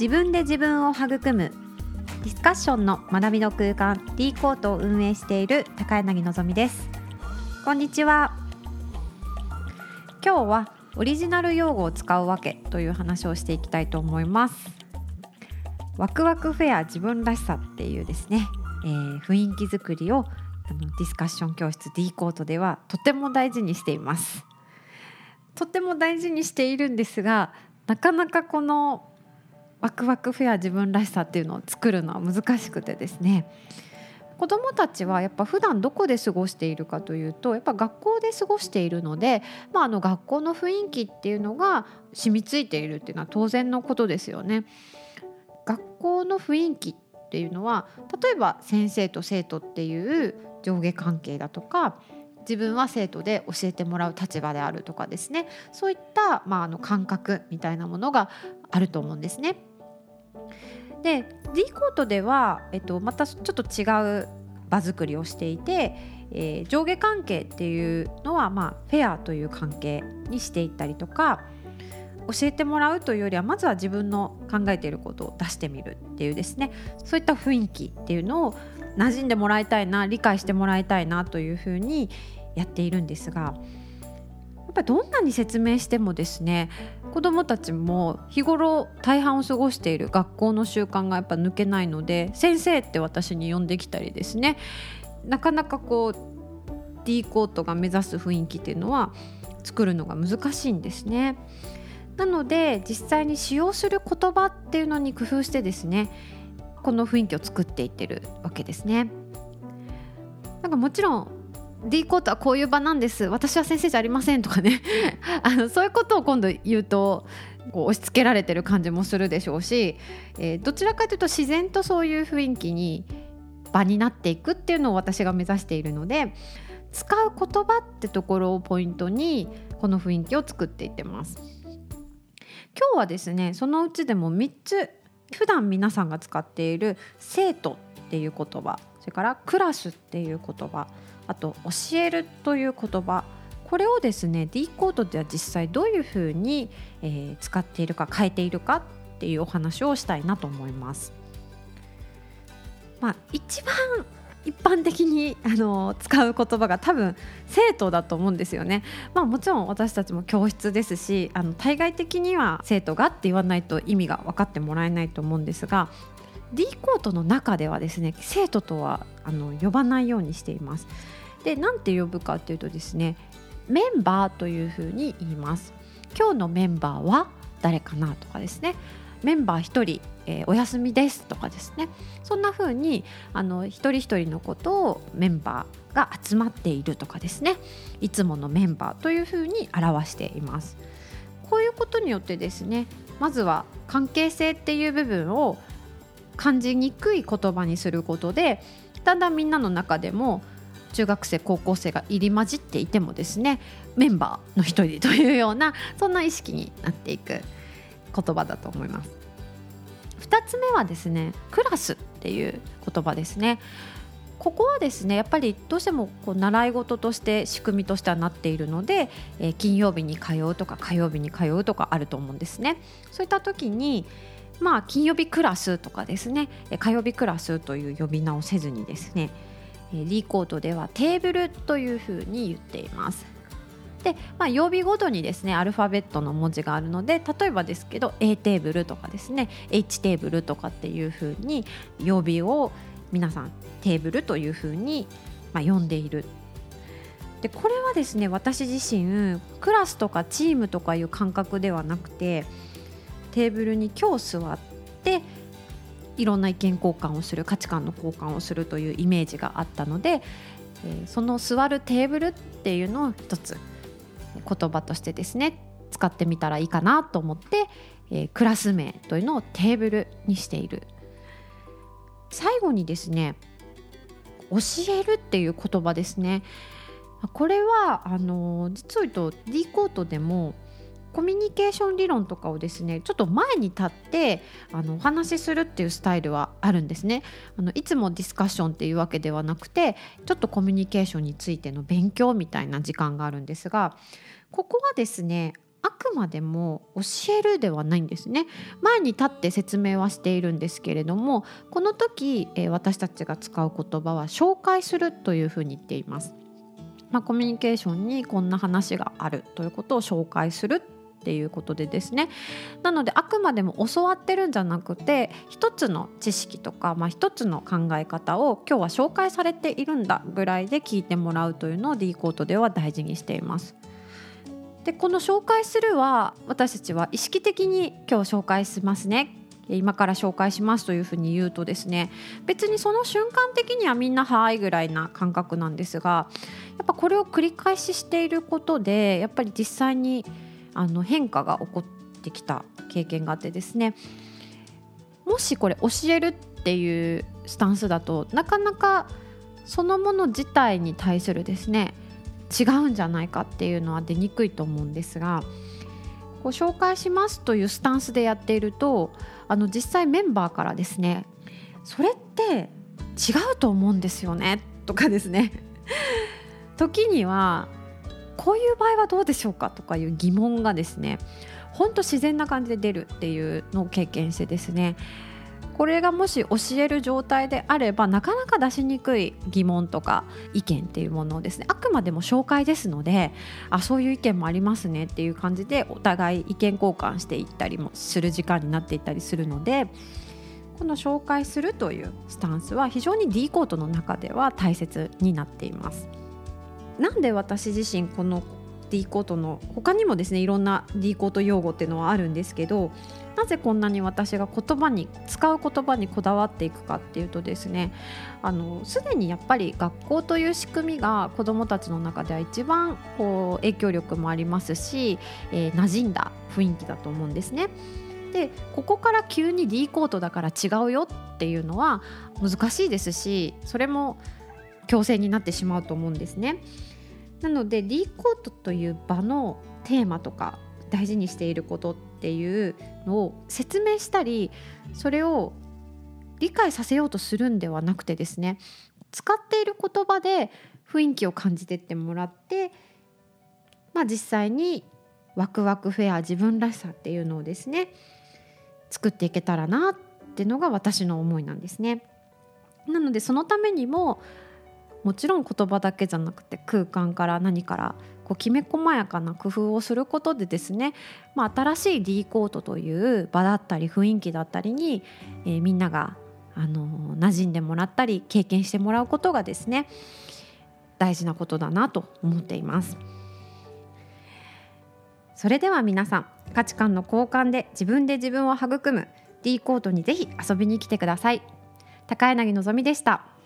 自分で自分を育むディスカッションの学びの空間 D コートを運営している高柳のぞみです。こんにちは。今日はオリジナル用語を使うわけという話をしていきたいと思います。ワクワクフェア自分らしさっていうですね、えー、雰囲気作りをあのディスカッション教室 D コートではとても大事にしています。とても大事にしているんですがなかなかこのワクワクフェア自分らしさっていうのを作るのは難しくてですね子どもたちはやっぱ普段どこで過ごしているかというとやっぱ学校で過ごしているので、まあ、あの学校の雰囲気っていうのが染みついているっていうのは当然のことですよね。学校の雰囲気っていうのは例えば先生と生徒っていう上下関係だとか自分は生徒で教えてもらう立場であるとかですねそういった、まあ、あの感覚みたいなものがあると思うんですね。で D コートでは、えっと、またちょっと違う場作りをしていて、えー、上下関係っていうのは、まあ、フェアという関係にしていったりとか教えてもらうというよりはまずは自分の考えていることを出してみるっていうですね。そういった雰囲気っていうのを馴染んでもらいたいな理解してもらいたいなというふうにやっているんですがやっぱりどんなに説明してもですね子どもたちも日頃大半を過ごしている学校の習慣がやっぱ抜けないので先生って私に呼んできたりですねなかなかこう D コートが目指す雰囲気っていうのは作るのが難しいんですね。なので実際に使用する言葉っていうのに工夫してですねこの雰囲気を作っていってるわけですね。なんかもちろん D コートはこういう場なんです私は先生じゃありませんとかね あのそういうことを今度言うとこう押し付けられてる感じもするでしょうし、えー、どちらかというと自然とそういう雰囲気に場になっていくっていうのを私が目指しているので使う言葉ってところをポイントにこの雰囲気を作っていってます。今日はですねそのうちでも3つ普段皆さんが使っている生徒っていう言葉れからクラスっていう言葉あと教えるという言葉これをですね D コードでは実際どういうふうに、えー、使っているか変えているかっていうお話をしたいなと思います。まあ、一番一般的にあの使う言葉が多分生徒だと思うんですよね。まあもちろん私たちも教室ですしあの対外的には生徒がって言わないと意味が分かってもらえないと思うんですが D コートの中ではですね生徒とはあの呼ばないようにしています。で何て呼ぶかっていうとですねメンバーというふうに言います。今日のメンバーは誰かなとかですね。メンバー1人、えー、お休みですとかですね。そんな風にあの一人一人のことをメンバーが集まっているとかですね。いつものメンバーという風に表しています。こういうことによってですねまずは関係性っていう部分を感じにくい言葉にすることでだんだんみんなの中でも中学生高校生が入り混じっていてもですねメンバーの一人というようなそんな意識になっていく言葉だと思います。2つ目はですねクラスっていう言葉ですね。ここはですねやっぱりどうしてもこう習い事として仕組みとしてはなっているので、えー、金曜日に通うとか火曜日に通うとかあると思うんですね。そういった時にまあ金曜日クラスとかですね。火曜日クラスという呼び名をせずにですね。リコートではテーブルというふうに言っています。で、まあ、曜日ごとにですねアルファベットの文字があるので例えばですけど A テーブルとかですね H テーブルとかっていうふうに曜日を皆さんテーブルというふうに、まあ、呼んでいる。でこれはですね私自身クラスとかチームとかいう感覚ではなくてテーブルに今日座っていろんな意見交換をする価値観の交換をするというイメージがあったので、え、その座るテーブルっていうのを一つ言葉としてですね使ってみたらいいかなと思って、え、クラス名というのをテーブルにしている。最後にですね教えるっていう言葉ですね。これはあの実を言うと D コートでもコミュニケーション理論とかをですねちょっと前に立ってあのお話しするっていうスタイルはあるんですね。あのいつもディスカッションっていうわけではなくてちょっとコミュニケーションについての勉強みたいな時間があるんですがここはですねあくまでも教えるではないんですね。前に立って説明はしているんですけれどもこの時、え、私たちが使う言葉は紹介するというふうに言っています。まあ、コミュニケーションにこんな話があるということを紹介するっていうことでですねなのであくまでも教わってるんじゃなくて一つの知識とか、まあ、一つの考え方を今日は紹介されているんだぐらいで聞いてもらうというのを D コートでは大事にしています。でこの紹介するは私たちは意識的に今日紹介しますね今から紹介しますというふうに言うとですね別にその瞬間的にはみんな「はい」ぐらいな感覚なんですがやっぱこれを繰り返ししていることでやっぱり実際にあの変化が起こってきた経験があってですね。もしこれ教えるっていうスタンスだとなかなかそのもの自体に対するですね違うんじゃないかっていうのは出にくいと思うんですがこう紹介しますというスタンスでやっているとあの実際メンバーからですねそれって違うと思うんですよねとかですね。時にはこういう場合はどうでしょうかとかいう疑問がですねほんと自然な感じで出るっていうのを経験してですねこれがもし教える状態であればなかなか出しにくい疑問とか意見っていうものをですねあくまでも紹介ですのであそういう意見もありますねっていう感じでお互い意見交換していったりもする時間になっていったりするのでこの紹介するというスタンスは非常に D コートの中では大切になっています。なんで私自身この D コートの他にもですねいろんな D コート用語っていうのはあるんですけどなぜこんなに私が言葉に使う言葉にこだわっていくかっていうとですねあのすでにやっぱり学校という仕組みが子どもたちの中では一番こう影響力もありますし、えー、馴染んだ雰囲気だと思うんですね。でここから急に D コートだから違うよっていうのは難しいですしそれも強制になってしまうと思うんですね。なので D コートという場のテーマとか大事にしていることっていうのを説明したりそれを理解させようとするんではなくてですね使っている言葉で雰囲気を感じてってもらって、まあ、実際にワクワクフェア自分らしさっていうのをですね作っていけたらなってのが私の思いなんですね。なのでそのためにももちろん言葉だけじゃなくて空間から何からこうきめ細やかな工夫をすることでですね、まあ、新しい D コートという場だったり雰囲気だったりに、えー、みんながあの馴染んでもらったり経験してもらうことがですね大事なことだなと思っています。それでは皆さん価値観の交換で自分で自分を育む D コートにぜひ遊びに来てください。高柳のぞみでした。